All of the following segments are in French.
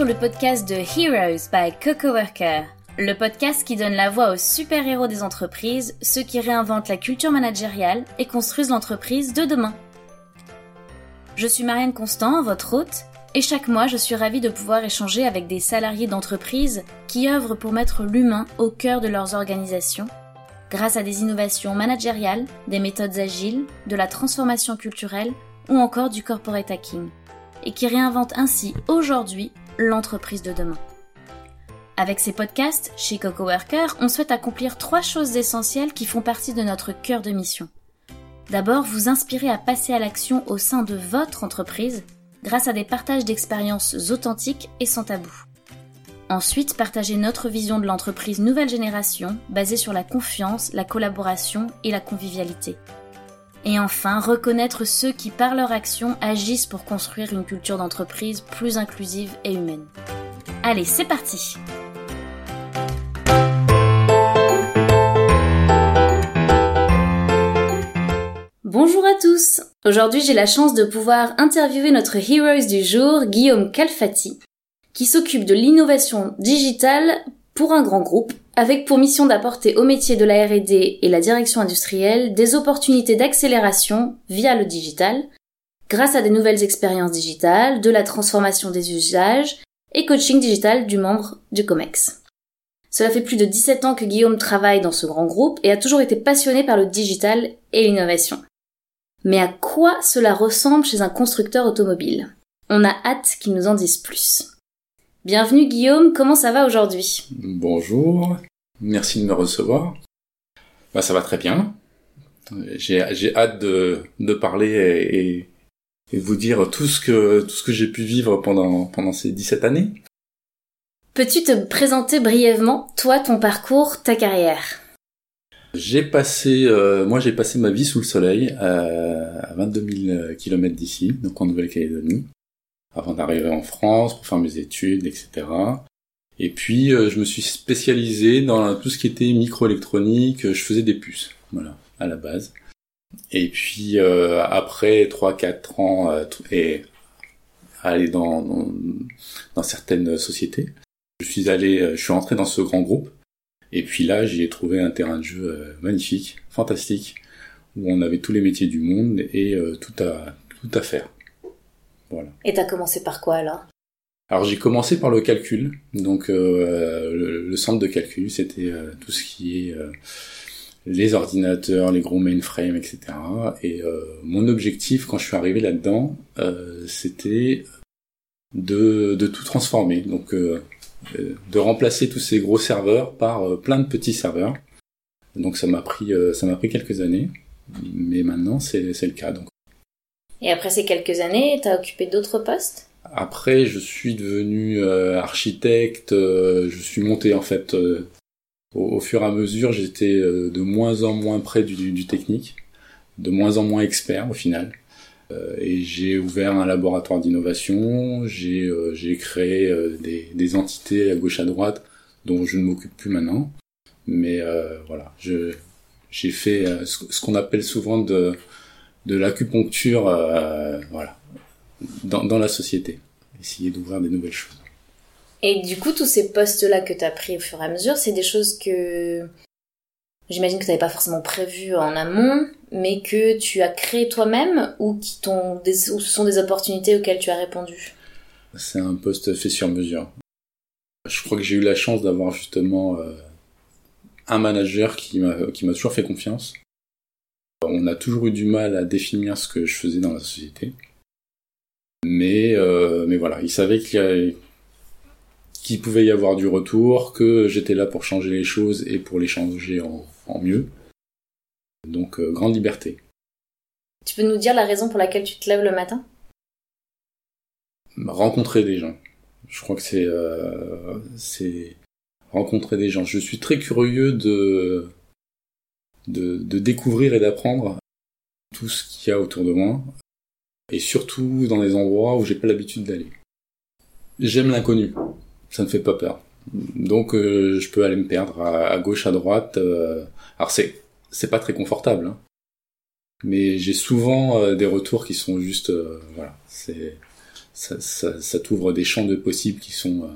sur le podcast de Heroes by Coco Worker, le podcast qui donne la voix aux super-héros des entreprises, ceux qui réinventent la culture managériale et construisent l'entreprise de demain. Je suis Marianne Constant, votre hôte, et chaque mois je suis ravie de pouvoir échanger avec des salariés d'entreprises qui œuvrent pour mettre l'humain au cœur de leurs organisations, grâce à des innovations managériales, des méthodes agiles, de la transformation culturelle ou encore du corporate hacking et qui réinvente ainsi aujourd'hui l'entreprise de demain. Avec ces podcasts, chez Coco Worker, on souhaite accomplir trois choses essentielles qui font partie de notre cœur de mission. D'abord, vous inspirer à passer à l'action au sein de votre entreprise grâce à des partages d'expériences authentiques et sans tabou. Ensuite, partager notre vision de l'entreprise nouvelle génération basée sur la confiance, la collaboration et la convivialité. Et enfin, reconnaître ceux qui, par leur action, agissent pour construire une culture d'entreprise plus inclusive et humaine. Allez, c'est parti! Bonjour à tous! Aujourd'hui j'ai la chance de pouvoir interviewer notre Heroes du jour, Guillaume Calfati, qui s'occupe de l'innovation digitale pour un grand groupe avec pour mission d'apporter au métier de la R&D et la direction industrielle des opportunités d'accélération via le digital, grâce à des nouvelles expériences digitales, de la transformation des usages et coaching digital du membre du COMEX. Cela fait plus de 17 ans que Guillaume travaille dans ce grand groupe et a toujours été passionné par le digital et l'innovation. Mais à quoi cela ressemble chez un constructeur automobile? On a hâte qu'il nous en dise plus. Bienvenue Guillaume, comment ça va aujourd'hui? Bonjour, merci de me recevoir. Bah, ça va très bien. J'ai hâte de, de parler et, et, vous dire tout ce que, tout ce que j'ai pu vivre pendant, pendant ces 17 années. Peux-tu te présenter brièvement, toi, ton parcours, ta carrière? J'ai passé, euh, moi j'ai passé ma vie sous le soleil euh, à 22 000 km d'ici, donc en Nouvelle-Calédonie avant d'arriver en France pour faire mes études, etc. Et puis euh, je me suis spécialisé dans tout ce qui était microélectronique, je faisais des puces, voilà, à la base. Et puis euh, après 3-4 ans euh, et aller dans, dans, dans, certaines sociétés, je suis allé, je suis rentré dans ce grand groupe. Et puis là, j'y ai trouvé un terrain de jeu magnifique, fantastique, où on avait tous les métiers du monde et tout à tout à faire. Et t'as commencé par quoi alors? Alors j'ai commencé par le calcul, donc euh, le, centre de calcul, c'était euh, tout ce qui est euh, les ordinateurs, les gros mainframes, etc. Et mon objectif quand je suis arrivé là-dedans, c'était de, de, tout transformer, donc de remplacer tous ces gros serveurs par plein de petits serveurs. Donc ça m'a pris ça m'a pris quelques années, mais maintenant c'est le cas. Donc et après ces quelques années, t'as occupé d'autres postes? Après, je suis devenu euh, architecte. Euh, je suis monté en fait euh, au, fur et à mesure. J'étais de moins en moins près du, du, technique, de moins en moins expert au final. et j'ai ouvert un laboratoire d'innovation. J'ai j'ai créé des, des entités à gauche à droite dont je ne m'occupe plus maintenant. Mais voilà, j'ai fait ce qu'on appelle souvent de de l'acupuncture, euh, voilà, dans, dans la société. Essayer d'ouvrir des nouvelles choses. Et du coup, tous ces postes-là que tu as pris au fur et à mesure, c'est des choses que j'imagine que tu n'avais pas forcément prévues en amont, mais que tu as créé toi-même ou qui t'ont des, ou ce sont des opportunités auxquelles tu as répondu? C'est un poste fait sur mesure. Je crois que j'ai eu la chance d'avoir justement euh, un manager qui m'a qui m'a toujours fait confiance on a toujours eu du mal à définir ce que je faisais dans la société. Mais, euh, mais voilà, il savait qu'il pouvait y avoir du retour, que j'étais là pour changer les choses et pour les changer en, mieux. Donc, euh, grande liberté. Tu peux nous dire la raison pour laquelle tu te lèves le matin? Rencontrer des gens. Je crois que c'est euh, c'est rencontrer des gens. Je suis très curieux de de, découvrir et d'apprendre tout ce qu'il y a autour de moi, et surtout dans des endroits où j'ai pas l'habitude d'aller. J'aime l'inconnu, ça ne fait pas peur. Donc euh, je peux aller me perdre à, gauche, à droite. Euh, alors c'est c'est pas très confortable, hein. mais j'ai souvent euh, des retours qui sont juste voilà, c'est ça, ça, ça t'ouvre des champs de possibles qui sont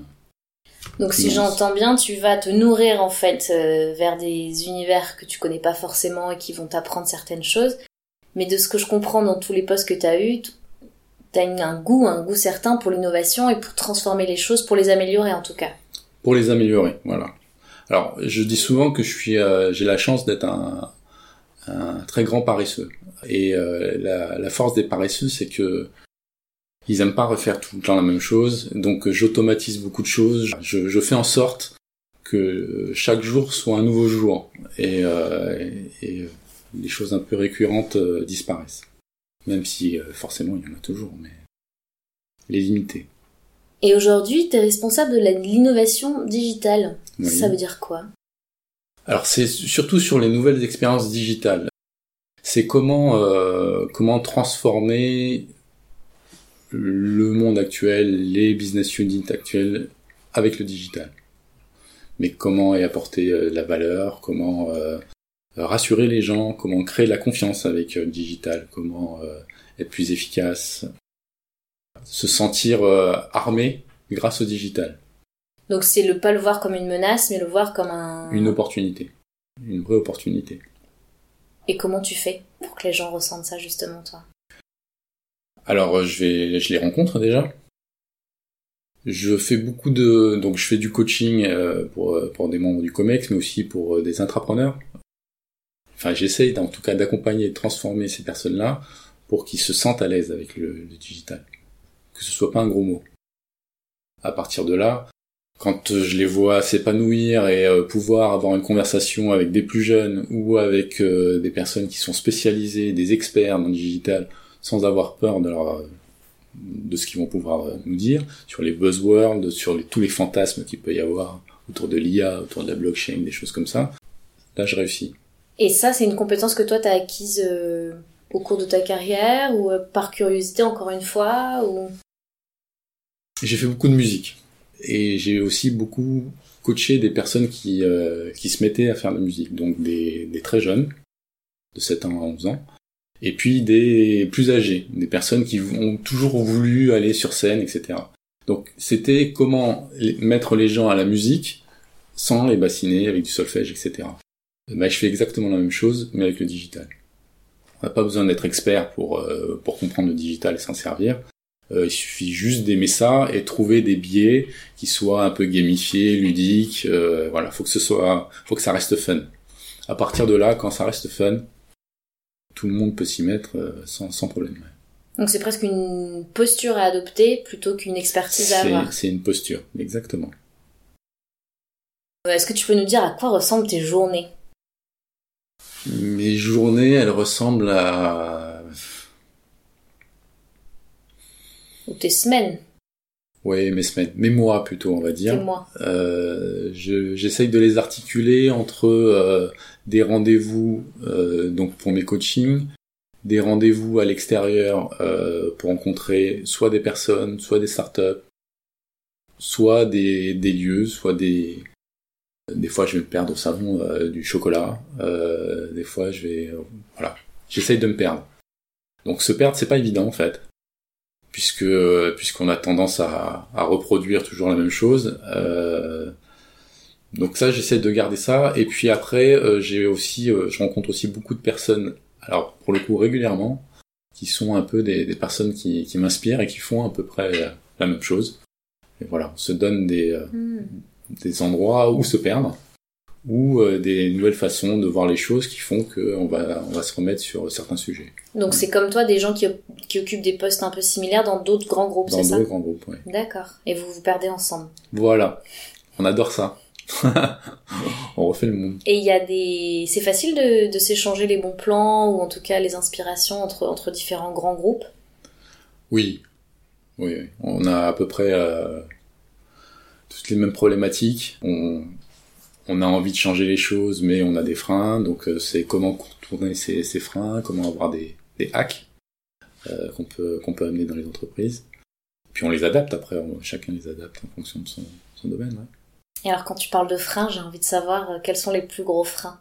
donc si j'entends bien, tu vas te nourrir en fait euh, vers des univers que tu connais pas forcément et qui vont t'apprendre certaines choses. Mais de ce que je comprends dans tous les postes que tu as eu, tu as un goût, un goût certain pour l'innovation et pour transformer les choses, pour les améliorer en tout cas. Pour les améliorer, voilà. Alors je dis souvent que je suis, euh, j'ai la chance d'être un, très grand paresseux. Et euh, la, force des paresseux, c'est que ils aiment pas refaire tout le temps la même chose, donc j'automatise beaucoup de choses. Je, fais en sorte que chaque jour soit un nouveau jour et, euh, et, euh, les choses un peu récurrentes euh, disparaissent. Même si forcément il y en a toujours, mais les limiter. Et aujourd'hui, tu es responsable de l'innovation digitale. Ça veut dire quoi? Alors c'est surtout sur les nouvelles expériences digitales. C'est comment euh, comment transformer le monde actuel, les business units actuels avec le digital. Mais comment y apporter euh, la valeur, comment euh, rassurer les gens, comment créer la confiance avec euh, le digital, comment être plus efficace, se sentir armé grâce au digital. Donc c'est le pas le voir comme une menace, mais le voir comme un... Une opportunité, une vraie opportunité. Et comment tu fais pour que les gens ressentent ça justement, toi? Alors euh, je vais, je les rencontre déjà. Je fais beaucoup de, donc je fais du coaching euh, pour euh, pour des membres du Comex, mais aussi pour des entrepreneurs. Enfin, j'essaye en tout cas d'accompagner et de transformer ces personnes-là pour qu'ils se sentent à l'aise avec le, digital, que ce soit pas un gros mot. À partir de là, quand je les vois s'épanouir et pouvoir avoir une conversation avec des plus jeunes ou avec des personnes qui sont spécialisées, des experts dans le digital, sans avoir peur de leur de ce qu'ils vont pouvoir nous dire sur les buzzwords, sur tous les fantasmes qu'il peut y avoir autour de l'IA, autour de la blockchain, des choses comme ça. Là, je réussis. Et ça, c'est une compétence que toi, tu as acquise euh, au cours de ta carrière ou euh, par curiosité, encore une fois ou... J'ai fait beaucoup de musique. Et j'ai aussi beaucoup coaché des personnes qui, euh, qui se mettaient à faire de la musique. Donc des, des très jeunes, de 7 ans à 11 ans, et puis des plus âgés, des personnes qui ont toujours voulu aller sur scène, etc. Donc c'était comment mettre les gens à la musique sans les bassiner avec du solfège, etc. Bah, je fais exactement la même chose, mais avec le digital. On n'a pas besoin d'être expert pour, euh, pour comprendre le digital et s'en servir. Euh, il suffit juste d'aimer ça et trouver des biais qui soient un peu gamifiés, ludiques. Euh, voilà, faut que ce soit, faut que ça reste fun. À partir de là, quand ça reste fun, tout le monde peut s'y mettre euh, sans, sans problème. Donc c'est presque une posture à adopter plutôt qu'une expertise à avoir. C'est une posture, exactement. Euh, est-ce que tu peux nous dire à quoi ressemblent tes journées? Mes journées, elles ressemblent à... Ou tes semaines? Oui, mes semaines, mes mois plutôt, on va dire. Mois. Euh, J'essaye de les articuler entre euh, des rendez-vous euh, donc pour mes coachings, des rendez-vous à l'extérieur euh, pour rencontrer soit des personnes, soit des startups, soit des, des lieux, soit des des fois je vais me perdre au salon euh, du chocolat, euh, des fois je vais voilà, j'essaye de me perdre. Donc se perdre c'est pas évident en fait, puisque puisqu'on a tendance à, à, reproduire toujours la même chose. Euh, donc ça, j'essaie de garder ça. Et puis après, euh, j'ai aussi, euh, je rencontre aussi beaucoup de personnes, alors pour le coup régulièrement, qui sont un peu des, des personnes qui, qui m'inspirent et qui font à peu près la même chose. Et voilà, on se donne des, euh, hmm. des endroits où se perdre, ou des nouvelles façons de voir les choses qui font qu'on va, on va se remettre sur certains sujets. Donc c'est comme toi des gens qui, qui occupent des postes un peu similaires dans d'autres grands groupes, c'est ça? Dans d'autres grands groupes, oui. D'accord. Et vous vous perdez ensemble? Voilà. On adore ça. on refait le monde. Et il y a des, c'est facile de, de s'échanger les bons plans ou en tout cas les inspirations entre entre différents grands groupes? Oui, oui, on a à peu près euh, toutes les mêmes problématiques. On, on a envie de changer les choses, mais on a des freins. Donc euh, c'est comment contourner ces, ces, freins, comment avoir des, des hacks euh, qu'on peut qu'on peut amener dans les entreprises. Puis on les adapte après, chacun les adapte en fonction de son, son domaine. Ouais. Et alors quand tu parles de freins, j'ai envie de savoir euh, quels sont les plus gros freins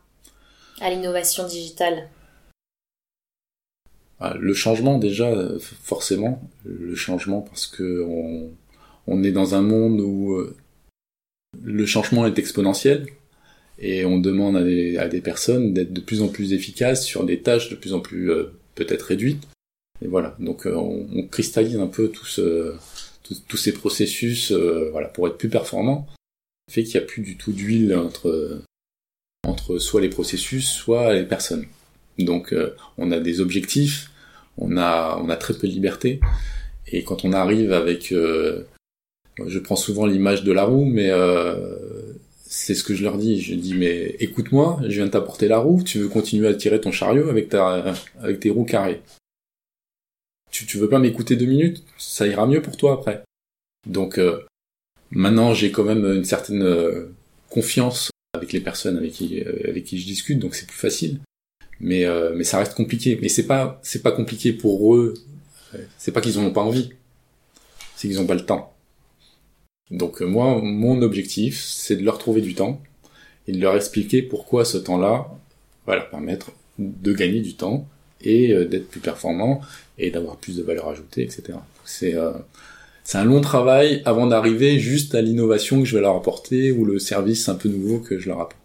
à l'innovation digitale? Ah, le changement déjà, forcément, le changement parce que on, on est dans un monde où le changement est exponentiel et on demande à des, à des personnes d'être de plus en plus efficaces sur des tâches de plus en plus euh, peut-être réduites. Et voilà, donc euh, on, cristallise un peu tous tous ces processus voilà pour être plus performant. Fait qu'il n'y a plus du tout d'huile entre entre soit les processus, soit les personnes. Donc on a des objectifs, on a on a très peu de liberté et quand on arrive avec je prends souvent l'image de la roue, mais euh, c'est ce que je leur dis. Je dis mais écoute-moi, je viens de t'apporter la roue. Tu veux continuer à tirer ton chariot avec ta avec tes roues carrées. Tu tu veux pas m'écouter deux minutes? Ça ira mieux pour toi après. Donc euh, maintenant j'ai quand même une certaine euh, confiance avec les personnes avec qui avec qui je discute, donc c'est plus facile. Mais mais ça reste compliqué. Mais c'est pas c'est pas compliqué pour eux. C'est pas qu'ils en ont pas envie. C'est qu'ils ont pas le temps. Donc euh, moi, mon objectif, c'est de leur trouver du temps et de leur expliquer pourquoi ce temps-là va leur permettre de gagner du temps et euh, d'être plus performant et d'avoir plus de valeur ajoutée, etc. C'est euh, c'est un long travail avant d'arriver juste à l'innovation que je vais leur apporter ou le service un peu nouveau que je leur apporte.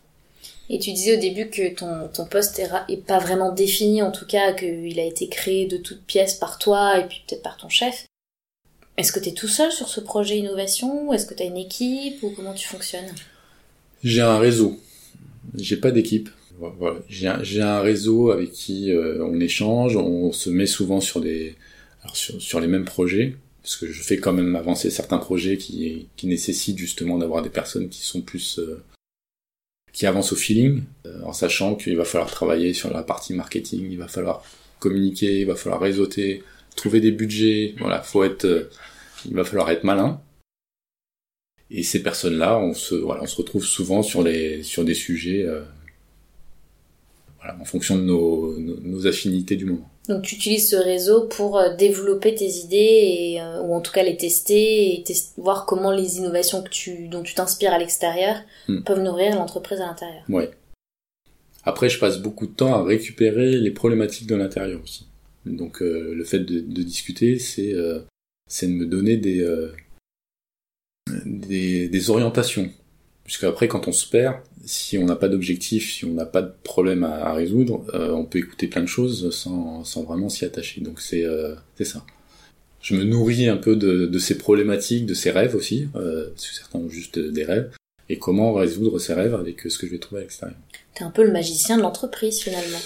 Et tu disais au début que ton, poste est, pas vraiment défini, en tout cas qu'il a été créé de toutes pièces par toi et puis peut-être par ton chef. Est-ce que tu es tout seul sur ce projet innovation ou est-ce que tu as une équipe ou comment tu fonctionnes? J'ai un réseau. J'ai pas d'équipe. J'ai un, réseau avec qui euh, on échange, on se met souvent sur des sur, les mêmes projets parce que je fais quand même avancer certains projets qui, qui nécessitent justement d'avoir des personnes qui sont plus euh, qui avancent au feeling euh, en sachant qu'il va falloir travailler sur la partie marketing, il va falloir communiquer, il va falloir réseauter, trouver des budgets, voilà, faut être il va falloir être malin. Et ces personnes-là, on se, voilà, on se retrouve souvent sur les, sur des sujets, euh, voilà, en fonction de nos, nos, affinités du moment. Donc tu utilises ce réseau pour euh, développer tes idées et, euh, ou en tout cas les tester et voir comment les innovations que tu, dont tu t'inspires à l'extérieur hmm. peuvent nourrir l'entreprise à l'intérieur. Ouais. Après, je passe beaucoup de temps à récupérer les problématiques de l'intérieur aussi. Donc le fait de, discuter, c'est c'est de me donner des, euh, des, des, orientations. Puisqu'après, quand on se perd, si on n'a pas d'objectif, si on n'a pas de problème à, résoudre, euh, on peut écouter plein de choses sans, sans vraiment s'y attacher. Donc c'est euh, ça. Je me nourris un peu de, de ces problématiques, de ces rêves aussi, euh, certains ont juste des rêves, et comment résoudre ces rêves avec ce que je vais trouver à l'extérieur. T'es un peu le magicien de l'entreprise finalement.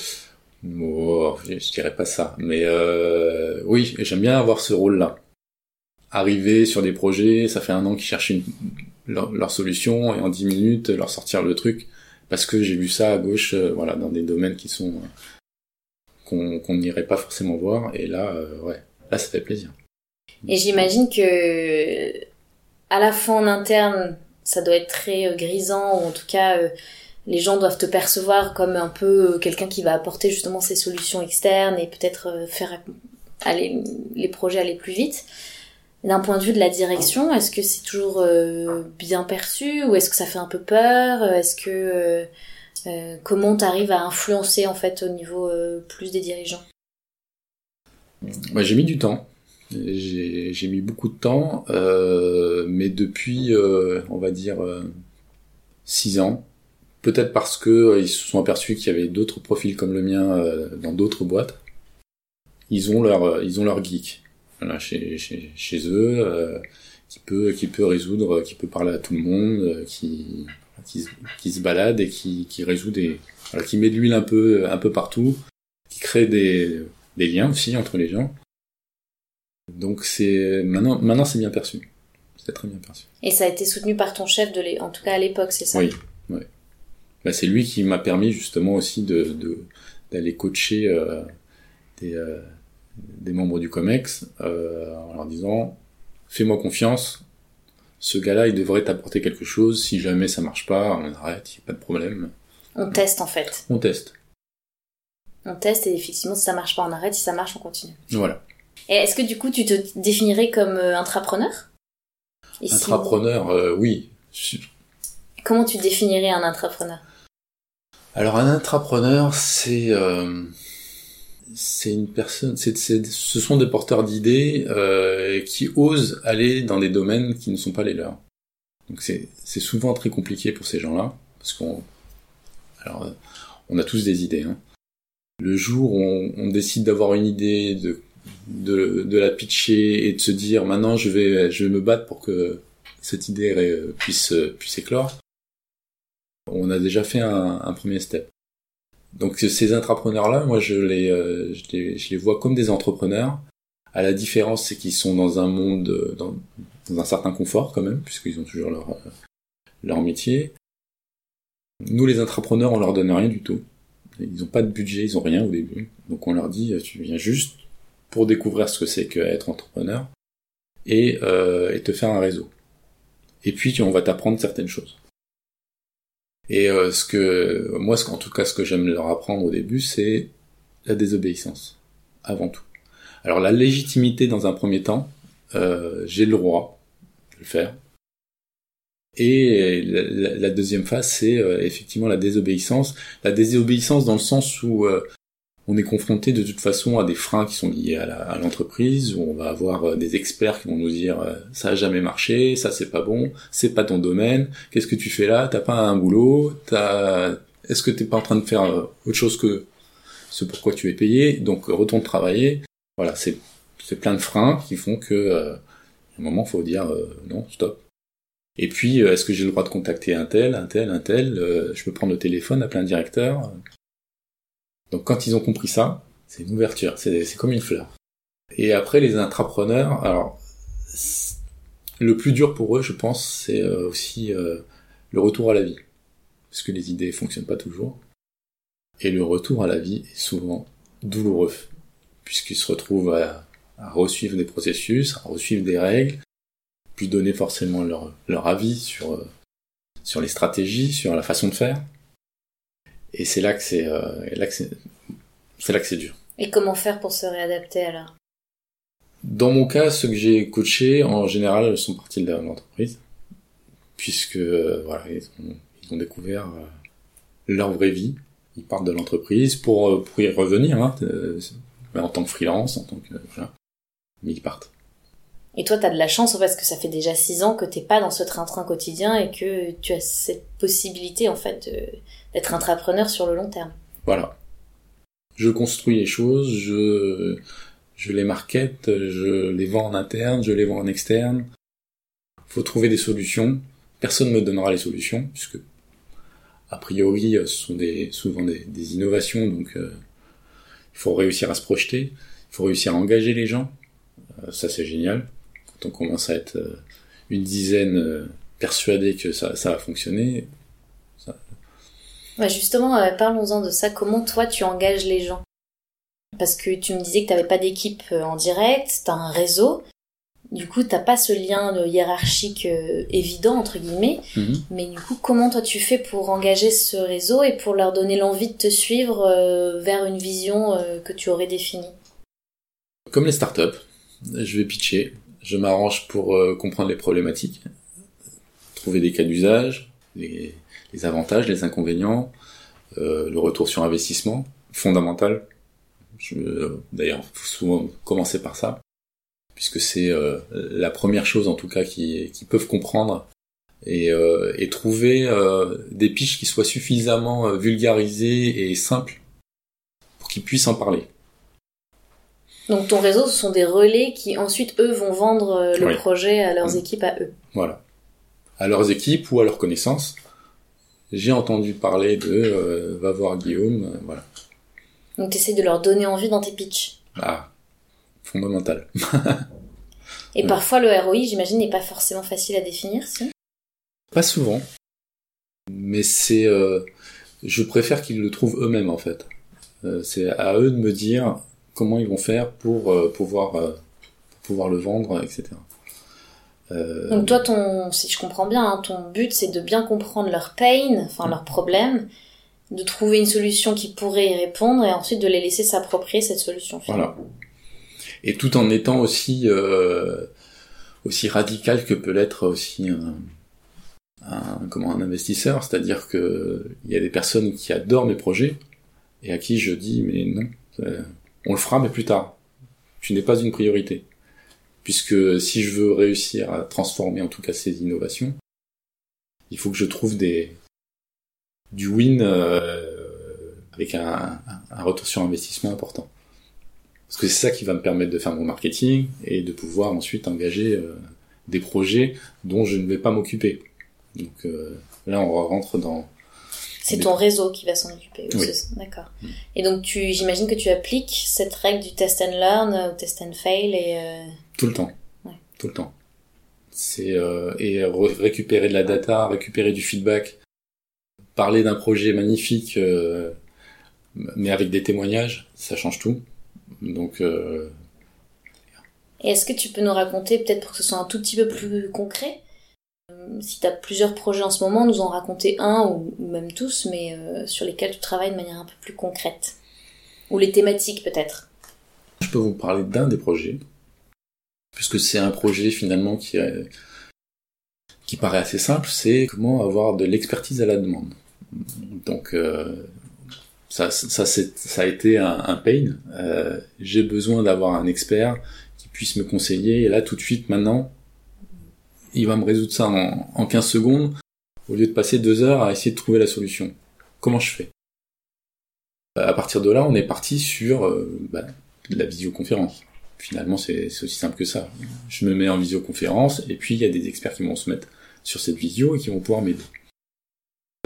Oh, je, dirais pas ça, mais euh, oui, j'aime bien avoir ce rôle-là arriver sur des projets, ça fait un an qu'ils cherchent une, leur, solution et en dix minutes leur sortir le truc parce que j'ai vu ça à gauche, euh, voilà, dans des domaines qui sont euh, qu'on n'irait pas forcément voir et là, euh, ouais, là ça fait plaisir. Et j'imagine que à la fois en interne, ça doit être très grisant ou en tout cas les gens doivent te percevoir comme un peu quelqu'un qui va apporter justement ces solutions externes et peut-être faire aller les projets aller plus vite. D'un point de vue de la direction, est-ce que c'est toujours euh, bien perçu ou est-ce que ça fait un peu peur? Est-ce que euh, euh comment t'arrives à influencer en fait au niveau euh, plus des dirigeants? Bah, J'ai mis du temps. J'ai mis beaucoup de temps, mais depuis, on va dire, six ans, peut-être parce que ils se sont aperçus qu'il y avait d'autres profils comme le mien dans d'autres boîtes. Ils ont leur, ils ont leur geek chez, chez, chez eux, euh, qui peut qui peut résoudre, qui peut parler à tout le monde, euh, qui qui, qui, se balade et qui, qui résout des voilà, qui met de l'huile un peu un peu partout, qui crée des des liens aussi entre les gens. Donc c'est maintenant maintenant c'est bien perçu. C'est très bien perçu. Et ça a été soutenu par ton chef de les, en tout cas à l'époque, c'est ça? Oui, oui. Bah, c'est lui qui m'a permis justement aussi de d'aller coacher euh, des euh, des membres du COMEX euh, en leur disant fais-moi confiance, ce gars-là il devrait t'apporter quelque chose, si jamais ça marche pas, on arrête, il n'y a pas de problème. On teste en fait. On teste. On teste et effectivement si ça marche pas on arrête, si ça marche on continue. Voilà. Et est-ce que du coup tu te définirais comme intrapreneur? Intrapreneur, oui. Comment tu définirais un intrapreneur? Alors un intrapreneur c'est... Euh une personne, c'est, ce sont des porteurs d'idées euh, qui osent aller dans des domaines qui ne sont pas les leurs. Donc c'est, c'est souvent très compliqué pour ces gens-là, parce qu'on, alors, on a tous des idées. Hein. Le jour où on, on décide d'avoir une idée, de, de, de la pitcher et de se dire maintenant je vais, je vais me battre pour que cette idée puisse, puisse éclore, on a déjà fait un, premier step. Donc ces entrepreneurs-là, moi je les, euh, je les, je les vois comme des entrepreneurs. À la différence, c'est qu'ils sont dans un monde, euh, dans, un certain confort quand même, puisqu'ils ont toujours leur, euh, leur métier. Nous, les entrepreneurs, on leur donne rien du tout. Ils n'ont pas de budget, ils ont rien au début. Donc on leur dit, tu viens juste pour découvrir ce que c'est qu'être entrepreneur et, et te faire un réseau. Et puis on va t'apprendre certaines choses. Et euh, ce que moi, ce, en tout cas, ce que j'aime leur apprendre au début, c'est la désobéissance, avant tout. Alors la légitimité dans un premier temps, euh, j'ai le droit de le faire. Et la, deuxième phase, c'est euh, effectivement la désobéissance. La désobéissance dans le sens où on est confronté de toute façon à des freins qui sont liés à l'entreprise, où on va avoir euh, des experts qui vont nous dire euh, ça a jamais marché, ça c'est pas bon, c'est pas ton domaine, qu'est-ce que tu fais là, t'as pas un boulot, t'as, est-ce que t'es pas en train de faire euh, autre chose que ce pourquoi tu es payé, donc retourne travailler. Voilà, c'est c'est plein de freins qui font que à un moment faut dire non stop. Et puis est-ce que j'ai le droit de contacter un tel, un tel, un tel, je peux prendre le téléphone à plein de directeurs donc quand ils ont compris ça, c'est une ouverture, c'est comme une fleur. Et après les intrapreneurs, alors le plus dur pour eux, je pense, c'est euh, aussi euh, le retour à la vie, parce que les idées fonctionnent pas toujours. Et le retour à la vie est souvent douloureux, puisqu'ils se retrouvent à, à resuivre des processus, à resuivre des règles, puis donner forcément leur, avis sur, euh, sur les stratégies, sur la façon de faire. Et c'est là que c'est euh, là que c'est là que c'est dur. Et comment faire pour se réadapter alors? Dans mon cas, ceux que j'ai coachés, en général, sont partis de l'entreprise, puisque euh, voilà, ils ont, ils ont découvert euh, leur vraie vie. Ils partent de l'entreprise pour euh, pour y revenir, hein, en tant que freelance, en tant que voilà. mais ils partent. Et toi, t'as de la chance parce que ça fait déjà six ans que t'es pas dans ce train-train quotidien et que tu as cette possibilité en fait d'être entrepreneur sur le long terme. Voilà. Je construis les choses, je les market, je les vends en interne, je les vends en externe. Faut trouver des solutions. Personne ne me donnera les solutions puisque a priori ce sont des souvent des, des innovations donc euh, il faut réussir à se projeter, il faut réussir à engager les gens. Euh, ça c'est génial on commence à être euh, une dizaine euh, persuadés que ça, ça va fonctionner. Ça... justement, euh, parlons-en de ça. Comment toi tu engages les gens? Parce que tu me disais que tu n'avais pas d'équipe en direct, tu as un réseau. Du coup, t'as pas ce lien hiérarchique évident entre guillemets, Mhm. mais du coup, comment toi tu fais pour engager ce réseau et pour leur donner l'envie de te suivre euh, vers une vision euh, que tu aurais définie? Comme les startups, je vais pitcher, je m'arrange pour euh, comprendre les problématiques, trouver des cas d'usage, les, avantages, les inconvénients, euh, le retour sur investissement, fondamental. Je- D'ailleurs, souvent commencer par ça, puisque c'est euh, la première chose en tout cas qui, qui peuvent comprendre et, euh, et trouver euh, des pitches qui soient suffisamment euh, vulgarisées et simples pour qu'ils puissent en parler. Donc ton réseau, ce sont des relais qui ensuite eux vont vendre euh, le Oui. projet à leurs Mm. équipes à eux. Voilà. À leurs équipes ou à leurs connaissances. J'ai entendu parler de euh, va voir Guillaume, euh, voilà. Donc tu essaies de leur donner envie dans tes pitchs. Ah, fondamental. Et parfois le ROI, j'imagine, n'est pas forcément facile à définir, si Pas souvent, mais c'est, euh, je préfère qu'ils le trouvent eux-mêmes en fait. C'est à eux de me dire comment ils vont faire pour euh, pouvoir euh, pouvoir le vendre, etc. Euh, Donc toi, ton, si je comprends bien, hein, ton but c'est de bien comprendre leur pain, enfin leurs problèmes, de trouver une solution qui pourrait y répondre et ensuite de les laisser s'approprier cette solution. finalement. Voilà. Et tout en étant aussi euh, aussi radical que peut l'être aussi un, un comment un investisseur, c'est-à-dire que il y a des personnes qui adorent mes projets et à qui je dis mais non, On le fera, mais plus tard. Tu n'es pas une priorité. Puisque si je veux réussir à transformer en tout cas ces innovations, il faut que je trouve des du win euh, avec un, retour sur investissement important. Parce que c'est ça qui va me permettre de faire mon marketing et de pouvoir ensuite engager euh, des projets dont je ne vais pas m'occuper. Donc euh, là, on rentre dans c'est ton réseau qui va s'en occuper. Oui. D'accord. Mm. Et donc, tu, j'imagine que tu appliques cette règle du test and learn ou test and fail et euh... tout le temps. Ouais. Tout le temps. C'est euh, et récupérer de la data, récupérer du feedback, parler d'un projet magnifique, euh, mais avec des témoignages, ça change tout. Donc. Euh... Et est-ce que tu peux nous raconter, peut-être pour que ce soit un tout petit peu plus concret, euh, si tu as plusieurs projets en ce moment, nous en raconter un ou, même tous, mais euh, sur lesquels tu travailles de manière un peu plus concrète. Ou les thématiques peut-être. Je peux vous parler d'un des projets, puisque c'est un projet finalement qui, paraît assez simple, c'est comment avoir de l'expertise à la demande. Donc euh, ça, ça, a été un, pain. Euh, J'ai besoin d'avoir un expert qui puisse me conseiller, et là tout de suite maintenant, il va me résoudre ça en, en 15 secondes, au lieu de passer deux heures à essayer de trouver la solution. Comment je fais? À partir de là, on est parti sur euh, bah, la visioconférence. Finalement, c'est aussi simple que ça. Je me mets en visioconférence, et puis il y a des experts qui vont se mettre sur cette visio et qui vont pouvoir m'aider.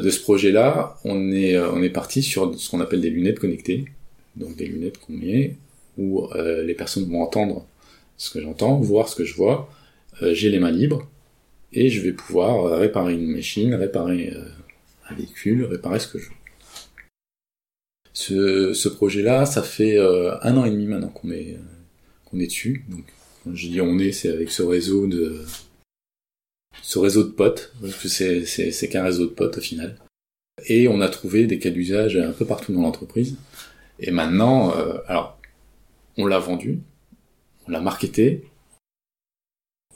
De ce projet-là, on est, euh, on est parti sur ce qu'on appelle des lunettes connectées, donc des lunettes qu'on met, où euh, les personnes vont entendre ce que j'entends, voir ce que je vois, j'ai les mains libres, et je vais pouvoir euh, réparer une machine, réparer euh, un véhicule, réparer ce que je veux. Ce, projet-là, ça fait euh, un an et demi maintenant qu'on est est dessus. Donc, quand je dis on est, c'est avec ce réseau de ce réseau de potes, parce que c'est qu'un réseau de potes au final. Et on a trouvé des cas d'usage un peu partout dans l'entreprise. Et maintenant, alors, on l'a vendu, on l'a marketé,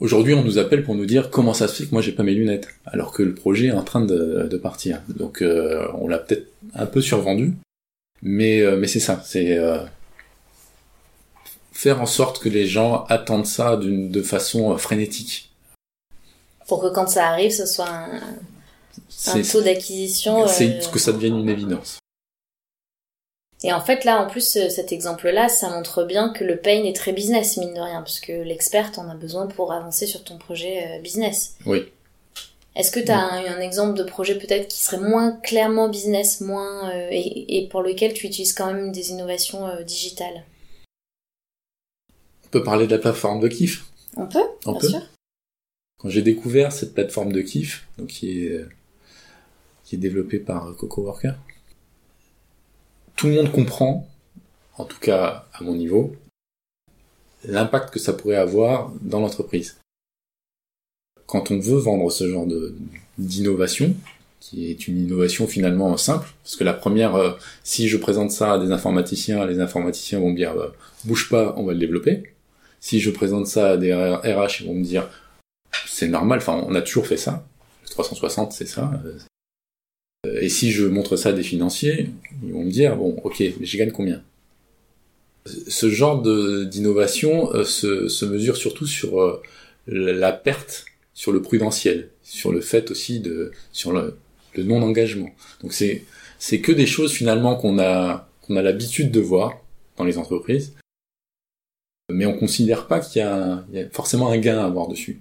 Aujourd'hui, on nous appelle pour nous dire comment ça se fait que moi j'ai pas mes lunettes, alors que le projet est en train de, de partir. Donc, euh, on l'a peut-être un peu survendu, mais euh, mais c'est ça, c'est euh, faire en sorte que les gens attendent ça d'une de façon frénétique. Pour que quand ça arrive, ce soit un, un taux d'acquisition. C'est que ça devienne une évidence. Et en fait, là, en plus, euh, cet exemple-là, ça montre bien que le pain est très business, mine de rien, parce que l'expert en a besoin pour avancer sur ton projet euh, business. Oui. Est-ce que tu as un, exemple de projet peut-être qui serait moins clairement business, moins euh, et, pour lequel tu utilises quand même des innovations digitales? On peut parler de la plateforme de Kif. On peut, On bien peut. sûr. Quand j'ai découvert cette plateforme de Kif, donc qui est qui est développée par Coco Worker, tout le monde comprend, en tout cas à mon niveau, l'impact que ça pourrait avoir dans l'entreprise. Quand on veut vendre ce genre de d'innovation, qui est une innovation finalement simple, parce que la première, euh, si je présente ça à des informaticiens, les informaticiens vont me dire euh, bouge pas, on va le développer. Si je présente ça à des RH, ils vont me dire c'est normal, enfin on a toujours fait ça. 360 c'est ça, euh, et si je montre ça à des financiers, ils vont me dire, bon, ok, mais j'y gagne combien? Ce genre d'innovation euh, se, mesure surtout sur euh, la perte, sur le prudentiel, sur le fait aussi de, sur le, le non-engagement. Donc c'est, c'est que des choses finalement qu'on a, qu'on a l'habitude de voir dans les entreprises, mais on considère pas qu'il y, y a, forcément un gain à avoir dessus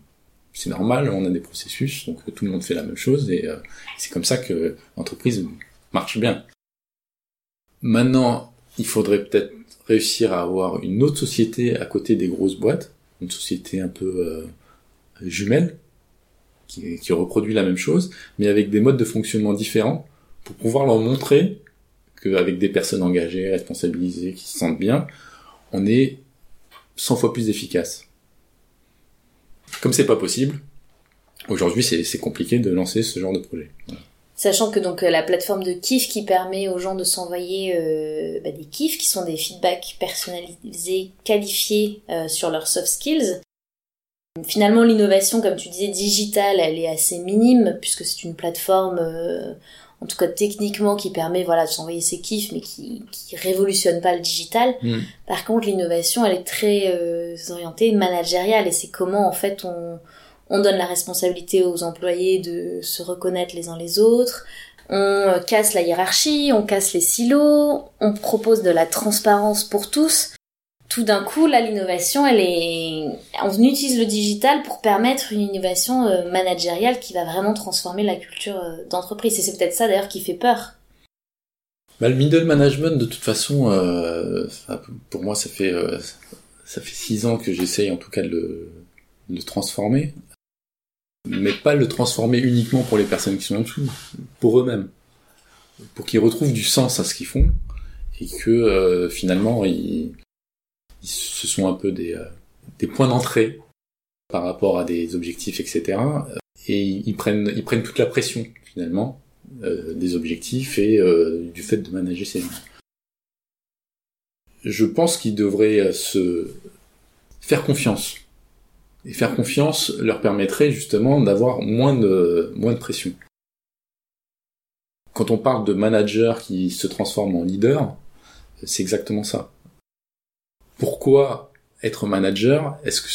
c'est normal, on a des processus, donc tout le monde fait la même chose et euh, c'est comme ça que l'entreprise marche bien. Maintenant, il faudrait peut-être réussir à avoir une autre société à côté des grosses boîtes, une société un peu euh, jumelle, qui, qui, reproduit la même chose, mais avec des modes de fonctionnement différents, pour pouvoir leur montrer qu'avec des personnes engagées, responsabilisées, qui se sentent bien, on est 100 fois plus efficace. Comme c'est pas possible, aujourd'hui c'est compliqué de lancer ce genre de projet. Sachant que donc euh, la plateforme de kiff qui permet aux gens de s'envoyer euh, bah, des kiffs qui sont des feedbacks personnalisés, qualifiés euh, sur leurs soft skills. Finalement, l'innovation, comme tu disais, digitale, elle est assez minime puisque c'est une plateforme en tout cas techniquement, qui permet voilà de s'envoyer ses kiffs, mais qui qui révolutionne pas le digital. Mm. Par contre, l'innovation, elle est très euh, orientée managériale et c'est comment en fait on on donne la responsabilité aux employés de se reconnaître les uns les autres. On casse la hiérarchie, on casse les silos, on propose de la transparence pour tous tout d'un coup, là, l'innovation, elle est, on utilise le digital pour permettre une innovation euh, managériale qui va vraiment transformer la culture euh, d'entreprise. Et c'est peut-être ça d'ailleurs qui fait peur. Bah, le middle management, de toute façon, euh, pour moi, ça fait ça fait six ans que j'essaye en tout cas de le, de le transformer, mais pas le transformer uniquement pour les personnes qui sont en dessous, pour eux-mêmes, pour qu'ils retrouvent du sens à ce qu'ils font et que finalement ils ce sont un peu des, euh, des points d'entrée par rapport à des objectifs, etc. Et ils prennent, ils prennent toute la pression finalement euh, des objectifs et euh, du fait de manager ces gens. Je pense qu'ils devraient se faire confiance. Et faire confiance leur permettrait justement d'avoir moins de, moins de pression. Quand on parle de manager qui se transforme en leader, c'est exactement ça pourquoi être manager? Est-ce que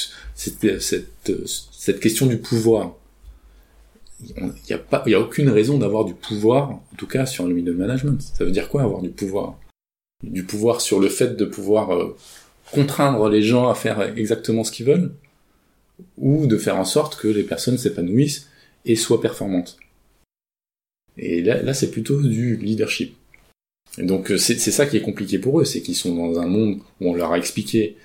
cette, question du pouvoir? Il n'y a y a aucune raison d'avoir du pouvoir, en tout cas sur le middle management. Ça veut dire quoi avoir du pouvoir? Du pouvoir sur le fait de pouvoir euh, contraindre les gens à faire exactement ce qu'ils veulent, ou de faire en sorte que les personnes s'épanouissent et soient performantes? Et là c'est plutôt du leadership. Et donc euh, c'est ça qui est compliqué pour eux, c'est qu'ils sont dans un monde où on leur a expliqué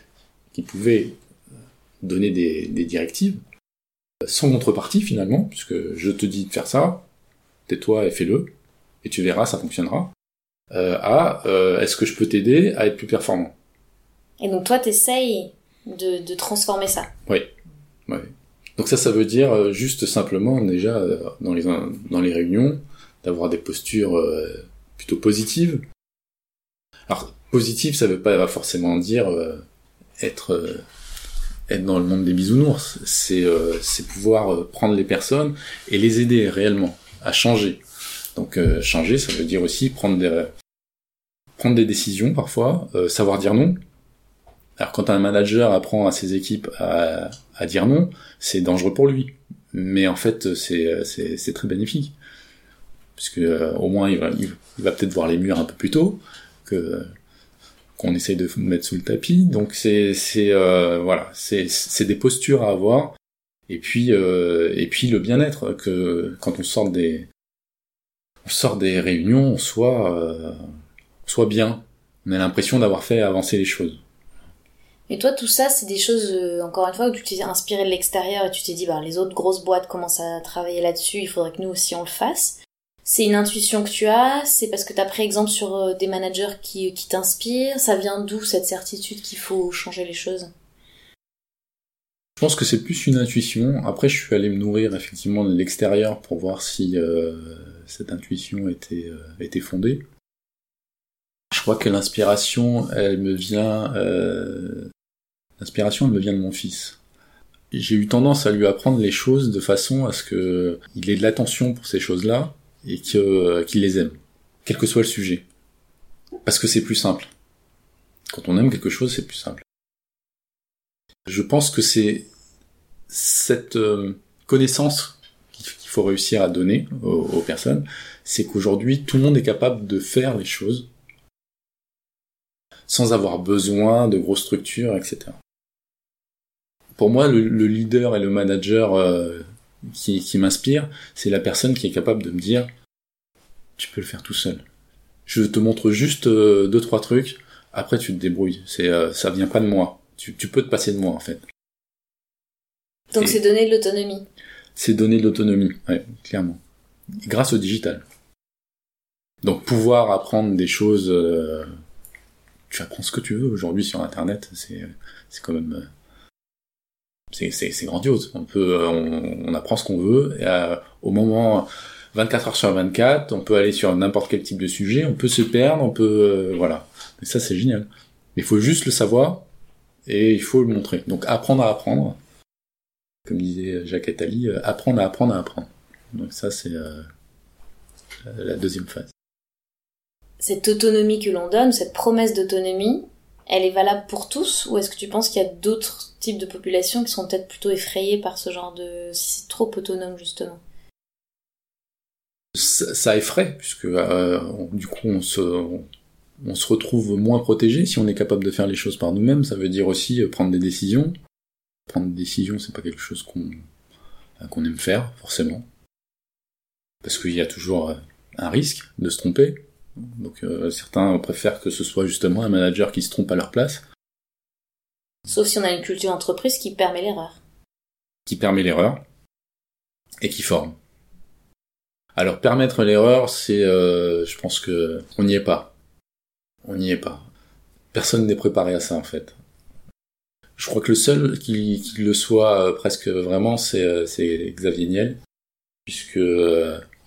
qu'ils pouvaient euh, donner des, des, directives sans contrepartie finalement, puisque je te dis de faire ça, tais-toi et fais-le, et tu verras, ça fonctionnera. Euh, à euh, est-ce que je peux t'aider à être plus performant? Et donc toi, t'essayes de, de transformer ça? Oui. oui. Donc ça, ça veut dire juste simplement déjà dans les dans les réunions d'avoir des postures plutôt positive. Alors positive, ça veut pas forcément dire euh, être euh, être dans le monde des bisounours. C'est euh, pouvoir prendre les personnes et les aider réellement à changer. Donc changer, ça veut dire aussi prendre des prendre des décisions parfois, savoir dire non. Alors quand un manager apprend à ses équipes à, à dire non, c'est dangereux pour lui. Mais en fait, c'est très bénéfique puisque euh, au moins il va, peut-être voir les murs un peu plus tôt que qu'on essaye de mettre sous le tapis. Donc c'est c'est euh, voilà, c'est c'est des postures à avoir. Et puis euh, et puis le bien-être que quand on sort des on sort des réunions, on soit soit bien. On a l'impression d'avoir fait avancer les choses. Et toi, tout ça, c'est des choses, encore une fois, où tu t'es inspiré de l'extérieur et tu t'es dit, bah, les autres grosses boîtes commencent à travailler là-dessus, il faudrait que nous aussi on le fasse. C'est une intuition que tu as C'est parce que tu as pris exemple sur euh, des managers qui, t'inspirent Ça vient d'où cette certitude qu'il faut changer les choses? Je pense que c'est plus une intuition. Après, je suis allé me nourrir effectivement de l'extérieur pour voir si euh, cette intuition était, euh, était fondée. Je crois que l'inspiration, elle me vient... L'inspiration, elle me vient de mon fils j'ai eu tendance à lui apprendre les choses de façon à ce que il ait de l'attention pour ces choses-là et euh, qu'il les aime, quel que soit le sujet. Parce que c'est plus simple. Quand on aime quelque chose, c'est plus simple. Je pense que c'est cette euh, connaissance qu'il faut réussir à donner aux, personnes, c'est qu'aujourd'hui, tout le monde est capable de faire les choses sans avoir besoin de grosses structures, etc. Pour moi, le, leader et le manager euh, qui, qui m'inspire, c'est la personne qui est capable de me dire tu peux le faire tout seul. Je te montre juste euh, deux trois trucs, après tu te débrouilles. C'est euh, ça vient pas de moi. Tu, tu, peux te passer de moi en fait. Donc c'est donner de l'autonomie. C'est donner de l'autonomie, ouais, clairement. Grâce au digital. Donc pouvoir apprendre des choses, euh, tu apprends ce que tu veux aujourd'hui sur Internet, c'est c'est quand même c'est grandiose. On peut, on, on apprend ce qu'on veut. Et, au moment 24 heures sur 24, on peut aller sur n'importe quel type de sujet, on peut se perdre, on peut, euh, voilà. Ça, c'est génial. Il faut juste le savoir et il faut le montrer. Donc apprendre à apprendre, comme disait Jacques Attali, euh, apprendre à apprendre à apprendre. Donc ça, c'est, euh, la deuxième phase. Cette autonomie que l'on donne, cette promesse d'autonomie, elle est valable pour tous ou est-ce que tu penses qu'il y a d'autres types de populations qui sont peut-être plutôt effrayées par ce genre de... si c'est trop autonome justement ça, effraie, puisque euh, du coup on se, se retrouve moins protégé si on est capable de faire les choses par nous-mêmes. Ça veut dire aussi euh, prendre des décisions. Prendre des décisions, c'est pas quelque chose qu'on euh, qu'on aime faire forcément, parce qu'il y a toujours un risque de se tromper. Donc certains préfèrent que ce soit justement un manager qui se trompe à leur place. Sauf si on a une culture d'entreprise qui permet l'erreur. Qui permet l'erreur et qui forme. Alors permettre l'erreur, c'est, euh, je pense que on n'y est pas. On n'y est pas. Personne n'est préparé à ça en fait. Je crois que le seul qui, le soit euh, presque vraiment, c'est, euh, Xavier Niel, puisque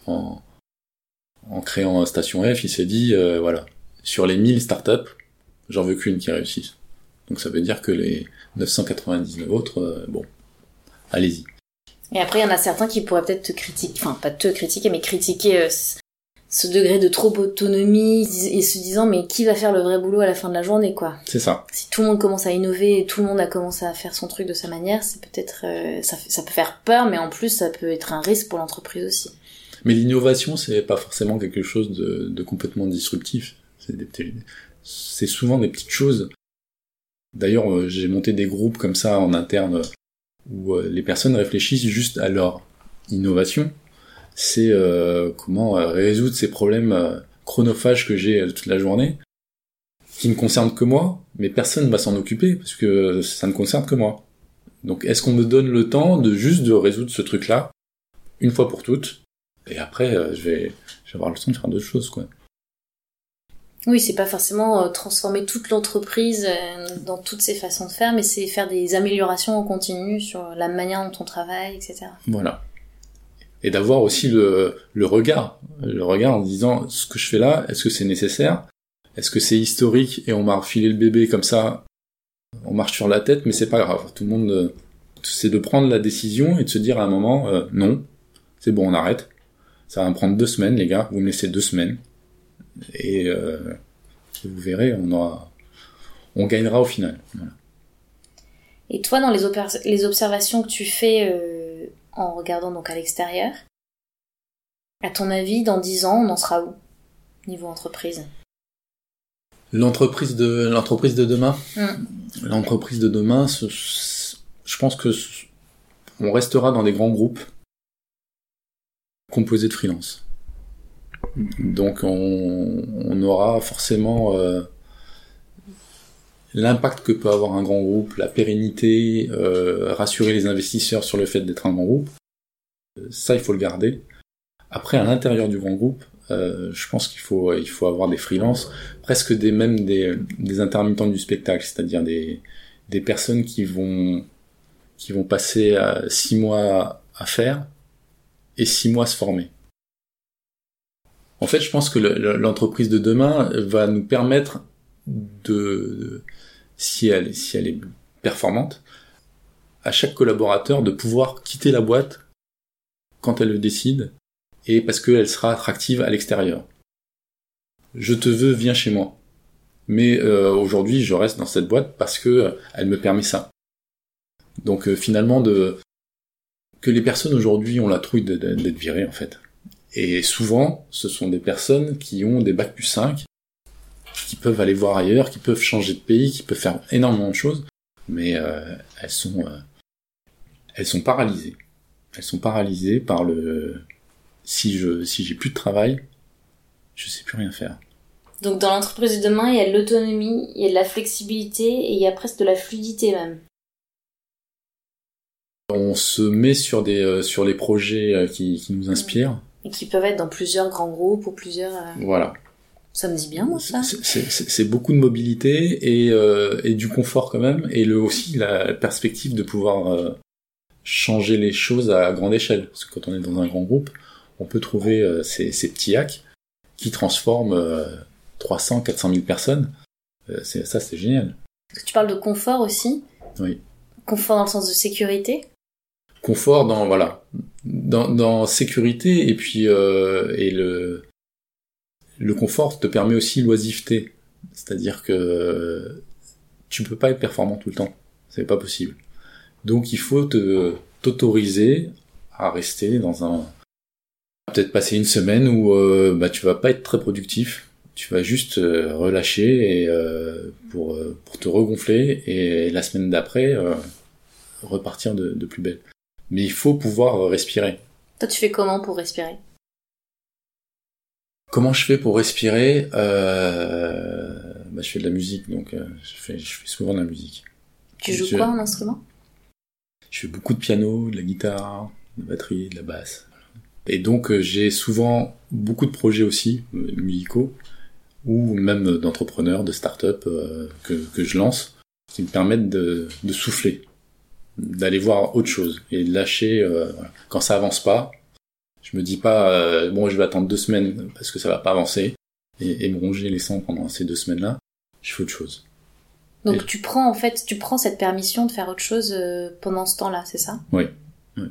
en, créant Station F, il s'est dit, voilà, sur les 1000 startups, j'en veux qu'une qui réussisse. Donc ça veut dire que les 999 autres, bon, allez-y. Et après, il y en a certains qui pourraient peut-être te critiquer, enfin pas te critiquer, mais critiquer euh, ce degré de trop autonomie et se disant mais qui va faire le vrai boulot à la fin de la journée quoi? C'est ça. Si tout le monde commence à innover et tout le monde a commencé à faire son truc de sa manière, c'est peut-être euh, ça, ça peut faire peur, mais en plus ça peut être un risque pour l'entreprise aussi. Mais l'innovation, c'est pas forcément quelque chose de, de complètement disruptif. C'est c'est souvent des petites choses. D'ailleurs, euh, j'ai monté des groupes comme ça en interne où euh, les personnes réfléchissent juste à leur innovation, c'est euh, comment euh, résoudre ces problèmes chronophages que j'ai toute la journée, qui ne concernent que moi, mais personne ne va s'en occuper parce que ça ne concerne que moi. Donc est-ce qu'on me donne le temps de juste de résoudre ce truc-là une fois pour toutes et après je vais avoir le temps de faire d'autres choses quoi. Oui, c'est pas forcément euh, transformer toute l'entreprise euh, dans toutes ses façons de faire, mais c'est faire des améliorations en continu sur la manière dont on travaille, etc. Voilà. Et d'avoir aussi le, le regard, le regard en disant ce que je fais là, est-ce que c'est nécessaire? Est-ce que c'est historique et on m'a refilé le bébé comme ça? On marche sur la tête, mais c'est pas grave. Tout le monde, euh, c'est de prendre la décision et de se dire à un moment non, c'est bon, on arrête. Ça va me prendre deux semaines, les gars. Vous me laissez deux semaines et euh, vous verrez, on aura, on gagnera au final. Et toi, dans les, les, observations que tu fais euh, en regardant donc à l'extérieur, à ton avis, dans 10 ans, on en sera où niveau entreprise? L'entreprise de l'entreprise de demain? Hmm. L'entreprise de demain, je pense que on restera dans des grands groupes composés de freelance. Donc on, aura forcément euh, l'impact que peut avoir un grand groupe, la pérennité, euh, rassurer les investisseurs sur le fait d'être un grand groupe. Ça, il faut le garder. Après, à l'intérieur du grand groupe, euh, je pense qu'il faut il faut avoir des freelances, presque des même des, des intermittents du spectacle, c'est-à-dire des des personnes qui vont qui vont passer six mois à faire et six mois à se former. En fait, je pense que l'entreprise de demain va nous permettre de, si elle, est performante, à chaque collaborateur de pouvoir quitter la boîte quand elle le décide et parce qu'elle sera attractive à l'extérieur. Je te veux, viens chez moi. Mais euh, aujourd'hui, je reste dans cette boîte parce que euh, elle me permet ça. Donc euh, finalement, de que les personnes aujourd'hui ont la trouille d'être virées en fait. Et souvent, ce sont des personnes qui ont des bacs plus 5, qui peuvent aller voir ailleurs, qui peuvent changer de pays, qui peuvent faire énormément de choses, mais euh, elles sont euh, elles sont paralysées. Elles sont paralysées par le si je si j'ai plus de travail, je sais plus rien faire. Donc dans l'entreprise de demain, il y a de l'autonomie, il y a de la flexibilité et il y a presque de la fluidité même. On se met sur des euh, sur les projets qui, qui nous inspirent et qui peuvent être dans plusieurs grands groupes ou plusieurs. Euh, voilà. Ça me dit bien, moi, ça. C'est beaucoup de mobilité et, euh, et, du confort quand même, et le, aussi la perspective de pouvoir euh, changer les choses à grande échelle. Parce que quand on est dans un grand groupe, on peut trouver euh, ces, ces, petits hacks qui transforment 300, 400 000 personnes. ça, c'est génial. Tu parles de confort aussi Oui. Confort dans le sens de sécurité confort dans voilà dans, dans sécurité et puis euh, et le le confort te permet aussi l'oisiveté. C'est-à-dire que tu peux pas être performant tout le temps. C'est pas possible. Donc il faut te t'autoriser à rester dans un peut-être passer une semaine où euh, bah tu vas pas être très productif. Tu vas juste euh, relâcher et euh, pour euh, pour te regonfler et la semaine d'après repartir de, de plus belle mais il faut pouvoir respirer. Toi, tu fais comment pour respirer? Comment je fais pour respirer? Euh... bah, Je fais de la musique, donc euh, je, fais, je fais souvent de la musique. Tu joues quoi en instrument? Je fais beaucoup de piano, de la guitare, de la batterie, de la basse. Et donc euh, j'ai souvent beaucoup de projets aussi euh, musicaux ou même d'entrepreneurs, de start-up euh, que, que je lance qui me permettent de, de souffler d'aller voir autre chose et de lâcher euh, quand ça avance pas. Je me dis pas euh, bon je vais attendre deux semaines parce que ça va pas avancer et, et me ronger les sangs pendant ces deux semaines là. Je fais autre chose. Donc et... tu prends en fait tu prends cette permission de faire autre chose euh, pendant ce temps-là, c'est ça? Oui. oui.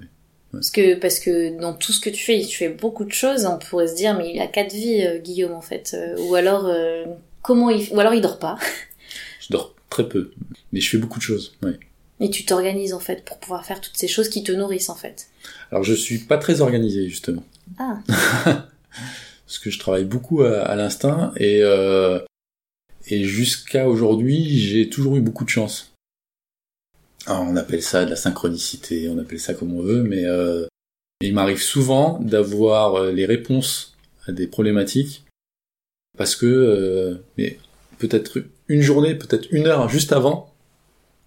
Parce que parce que dans tout ce que tu fais, tu fais beaucoup de choses. On pourrait se dire mais il a quatre vies, euh, Guillaume en fait. Euh, ou alors euh, comment il ou alors il dort pas. je dors très peu, mais je fais beaucoup de choses. Oui. Et tu t'organises en fait pour pouvoir faire toutes ces choses qui te nourrissent en fait. Alors je suis pas très organisé justement. Ah. Parce que je travaille beaucoup à, à l'instinct et euh, et jusqu'à aujourd'hui j'ai toujours eu beaucoup de chance. Alors, on appelle ça de la synchronicité, on appelle ça comme on veut, mais euh, il m'arrive souvent d'avoir euh, les réponses à des problématiques parce que euh, mais peut-être une journée, peut-être une heure juste avant,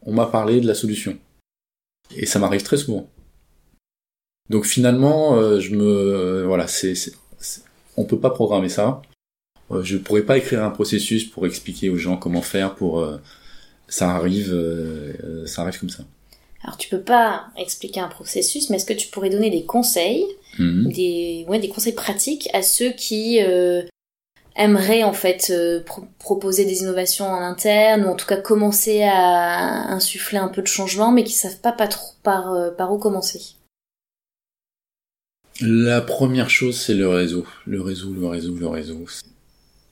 on m'a parlé de la solution. Et ça m'arrive très souvent. Donc finalement, euh, je me, euh, voilà, c'est, on peut pas programmer ça. Euh, je pourrais pas écrire un processus pour expliquer aux gens comment faire pour, euh, ça arrive, euh, ça arrive comme ça. Alors tu peux pas expliquer un processus, mais est-ce que tu pourrais donner des conseils, Mhm. des, ouais, des conseils pratiques à ceux qui euh, aimeraient en fait euh, pro- proposer des innovations en interne ou en tout cas commencer à insuffler un peu de changement, mais qui savent pas pas trop par euh, par où commencer. La première chose, c'est le réseau. Le réseau, le réseau, le réseau.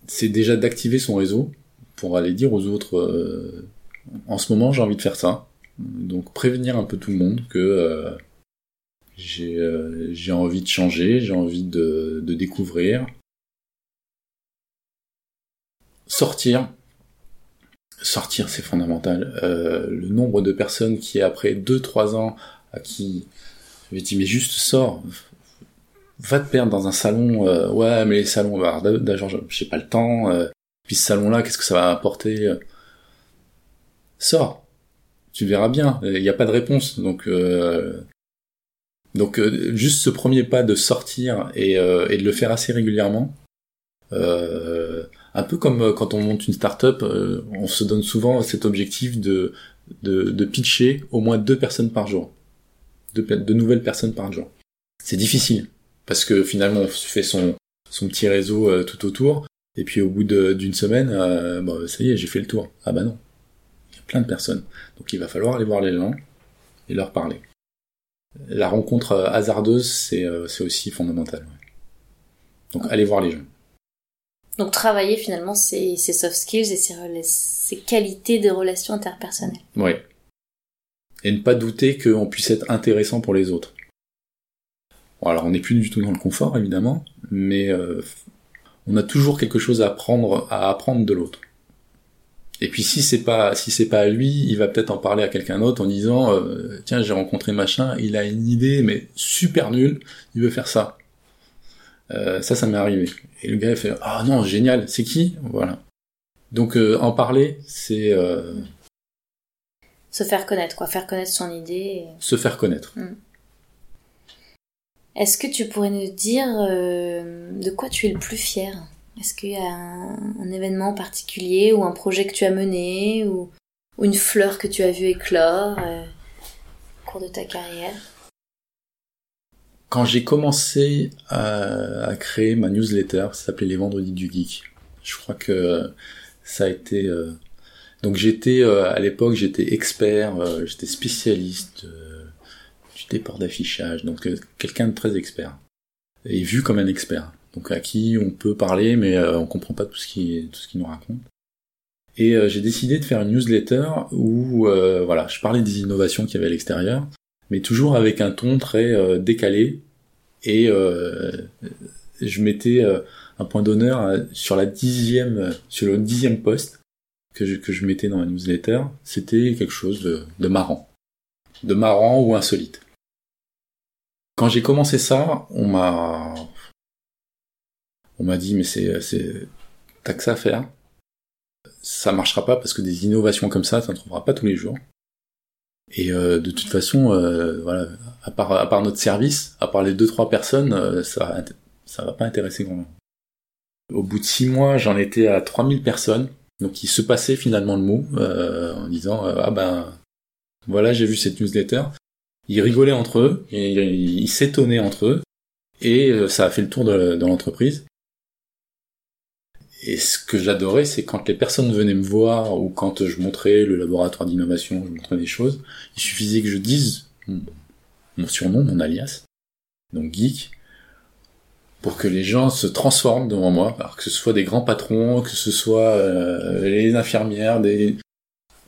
C'est déjà d'activer son réseau pour aller dire aux autres, euh, en ce moment, j'ai envie de faire ça. Donc prévenir un peu tout le monde que euh, j'ai euh, j'ai envie de changer, j'ai envie de, de découvrir. Sortir. Sortir, c'est fondamental. Euh, le nombre de personnes qui, après 2-3 ans, à qui je dit mais juste sors, va te perdre dans un salon, euh, ouais, mais les salons, bah, d'ailleurs, j'ai pas le temps, euh, puis ce salon-là, qu'est-ce que ça va apporter Sors, tu verras bien, il n'y a pas de réponse, donc donc juste ce premier pas de sortir et, de le faire assez régulièrement, un peu comme euh, quand on monte une start-up, euh, on se donne souvent cet objectif de, de, de pitcher au moins deux personnes par jour, deux, deux nouvelles personnes par jour. C'est difficile parce que finalement on fait son, son petit réseau euh, tout autour et puis au bout de- d'une semaine, euh, bon, ça y est, j'ai fait le tour. Ah bah non, il y a plein de personnes. Donc il va falloir aller voir les gens et leur parler. La rencontre hasardeuse, c'est c'est aussi fondamental. ouais. Donc allez voir les gens. Donc travailler finalement ces, ces soft skills et ces, ces qualités de relations interpersonnelles. Oui. Et ne pas douter qu'on puisse être intéressant pour les autres. Bon, alors on n'est plus du tout dans le confort, évidemment, mais euh, on a toujours quelque chose à apprendre, à apprendre de l'autre. Et puis si c'est pas si c'est pas lui, il va peut-être en parler à quelqu'un d'autre en disant euh, tiens j'ai rencontré machin, il a une idée mais super nulle, il veut faire ça. Euh, ça ça m'est arrivé. Et le gars il fait ah non génial, c'est qui? Voilà. Donc euh, en parler c'est euh, Se faire connaître, quoi. Faire connaître son idée. et- se faire connaître. Est-ce que tu pourrais nous dire de quoi tu es le plus fier? Est-ce qu'il y a un, un événement particulier ou un projet que tu as mené ou, ou une fleur que tu as vue éclore au cours de ta carrière? Quand j'ai commencé à, créer ma newsletter, ça s'appelait les Vendredis du Geek. Je crois que ça a été. euh, Donc j'étais euh, à l'époque, j'étais expert, euh, j'étais spécialiste euh, déport d'affichage, donc quelqu'un de très expert et vu comme un expert, donc à qui on peut parler mais on comprend pas tout ce qui tout ce qu'il nous raconte. Et j'ai décidé de faire une newsletter où voilà, je parlais des innovations qu'il y avait à l'extérieur, mais toujours avec un ton très décalé et je mettais un point d'honneur sur la dixième, sur le dixième poste que je, que je mettais dans la newsletter, c'était quelque chose de, de marrant. De marrant ou insolite. Quand j'ai commencé ça, on m'a, on m'a dit, mais c'est, c'est, t'as que ça à faire. Ça marchera pas parce que des innovations comme ça, t'en trouveras pas tous les jours. Et euh, de toute façon, euh, voilà, à part, à part notre service, à part les deux trois personnes, euh, ça, ça va pas intéresser grand monde. Au bout de six mois, j'en étais à 3000 personnes. Donc il se passait finalement le mot euh, en disant euh, ah ben voilà j'ai vu cette newsletter. Ils rigolaient entre eux, ils s'étonnaient entre eux, et euh, ça a fait le tour de, l'entreprise. Et ce que j'adorais, c'est quand les personnes venaient me voir ou quand je montrais le laboratoire d'innovation, je montrais des choses, il suffisait que je dise mon surnom, mon alias, donc geek, pour que les gens se transforment devant moi, alors que ce soit des grands patrons, que ce soit euh, les infirmières, des...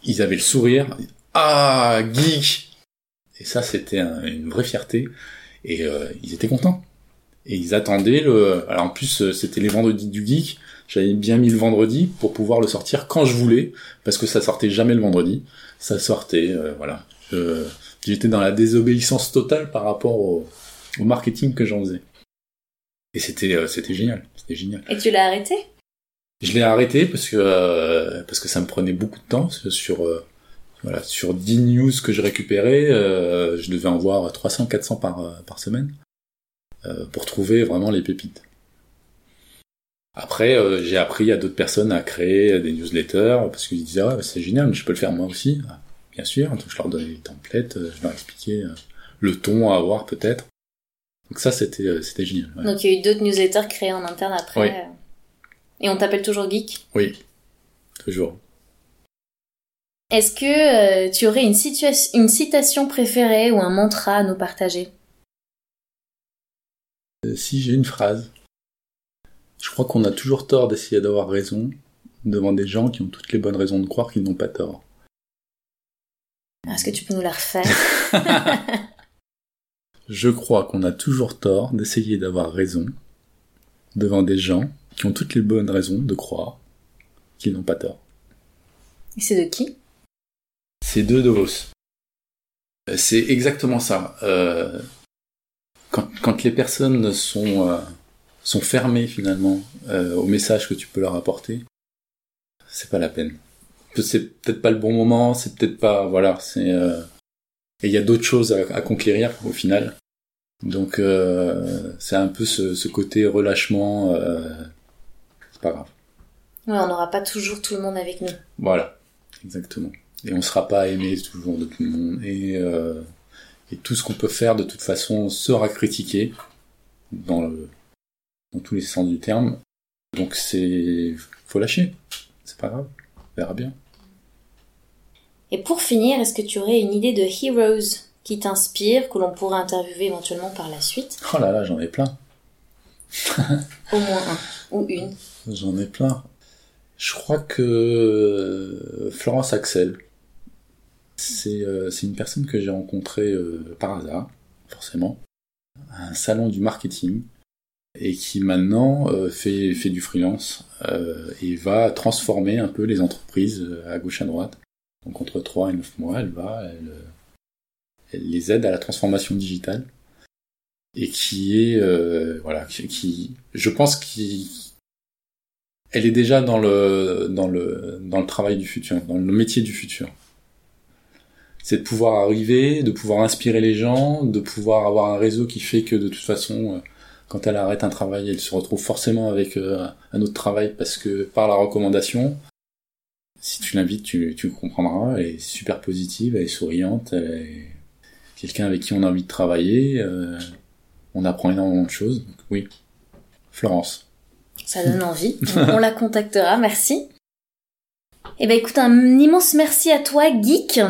ils avaient le sourire, ah geek, et ça c'était une vraie fierté, et euh, ils étaient contents, et ils attendaient le, alors en plus euh, c'était les vendredis du geek, j'avais bien mis le vendredi pour pouvoir le sortir quand je voulais, parce que ça sortait jamais le vendredi, ça sortait, voilà, j'étais dans la désobéissance totale par rapport au, au marketing que j'en faisais. Et c'était euh, c'était génial, c'était génial. Et tu l'as arrêté? Je l'ai arrêté parce que euh, parce que ça me prenait beaucoup de temps sur euh, voilà, sur 10 news que je récupérais, je devais en voir 300 400 par par semaine pour trouver vraiment les pépites. Après, j'ai appris à d'autres personnes à créer des newsletters parce qu'ils disaient ouais, c'est génial, mais je peux le faire moi aussi. Bien sûr, donc je leur donnais des templates, je leur expliquais le ton à avoir peut-être. Donc ça, c'était euh, c'était génial. Donc il y a eu d'autres newsletters créés en interne après. Euh. Et on t'appelle toujours Geek? Oui, toujours. Est-ce que euh, tu aurais une, une citation préférée ou un mantra à nous partager? Si j'ai une phrase. Je crois qu'on a toujours tort d'essayer d'avoir raison devant des gens qui ont toutes les bonnes raisons de croire qu'ils n'ont pas tort. Est-ce que tu peux nous la refaire? Je crois qu'on a toujours tort d'essayer d'avoir raison devant des gens qui ont toutes les bonnes raisons de croire qu'ils n'ont pas tort. Et c'est de qui? C'est de Davos. Euh, c'est exactement ça. Euh, quand, les personnes sont, euh, sont fermées finalement au message que tu peux leur apporter, c'est pas la peine. C'est peut-être pas le bon moment, c'est peut-être pas... Voilà, c'est... Et il y a d'autres choses à, conquérir au final. Donc euh, c'est un peu ce, côté relâchement. Euh, c'est pas grave. Ouais, on n'aura pas toujours tout le monde avec nous. Voilà, exactement. Et on sera pas aimé toujours de tout le monde. Et, euh, et tout ce qu'on peut faire de toute façon sera critiqué dans, le, dans tous les sens du terme. Donc c'est faut lâcher. C'est pas grave. On verra bien. Et pour finir, est-ce que tu aurais une idée de heroes qui t'inspire, que l'on pourrait interviewer éventuellement par la suite? Oh là là, j'en ai plein. Au moins un ou une. J'en ai plein. Je crois que euh, Florence Axel, euh, c'est une personne que j'ai rencontrée euh, par hasard, forcément, à un salon du marketing, et qui maintenant fait, fait du freelance et va transformer un peu les entreprises à gauche à droite. Donc entre 3 et 9 mois, elle va, elle, elle les aide à la transformation digitale et qui est euh, voilà qui, je pense qu'elle est déjà dans le dans le dans le travail du futur dans le métier du futur c'est de pouvoir arriver de pouvoir inspirer les gens de pouvoir avoir un réseau qui fait que de toute façon euh, quand elle arrête un travail elle se retrouve forcément avec euh, un autre travail parce que par la recommandation si tu l'invites tu, comprendras elle est super positive elle est souriante elle quelqu'un avec qui on a envie de travailler. Euh, on apprend énormément de choses. oui, Florence. Ça donne envie. on la contactera. Merci. Eh ben écoute, un immense merci à toi, Geek,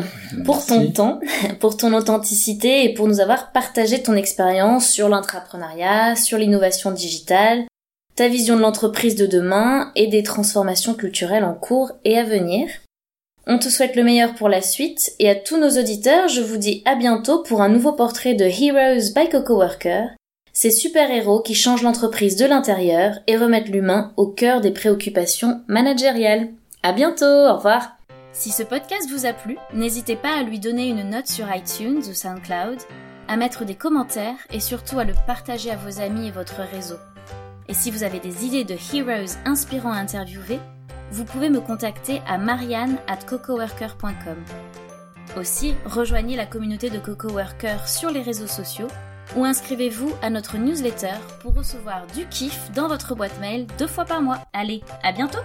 pour ton temps, pour ton authenticité et pour nous avoir partagé ton expérience sur l'entrepreneuriat, sur l'innovation digitale, ta vision de l'entreprise de demain et des transformations culturelles en cours et à venir. On te souhaite le meilleur pour la suite et à tous nos auditeurs, je vous dis à bientôt pour un nouveau portrait de Heroes by Coco Worker, ces super-héros qui changent l'entreprise de l'intérieur et remettent l'humain au cœur des préoccupations managériales. À bientôt, au revoir. Si ce podcast vous a plu, n'hésitez pas à lui donner une note sur iTunes ou SoundCloud, à mettre des commentaires et surtout à le partager à vos amis et votre réseau. Et si vous avez des idées de heroes inspirants à interviewer, vous pouvez me contacter à marianne at cocoworker.com. Aussi, rejoignez la communauté de CocoWorker sur les réseaux sociaux ou inscrivez-vous à notre newsletter pour recevoir du kiff dans votre boîte mail deux fois par mois. Allez, à bientôt!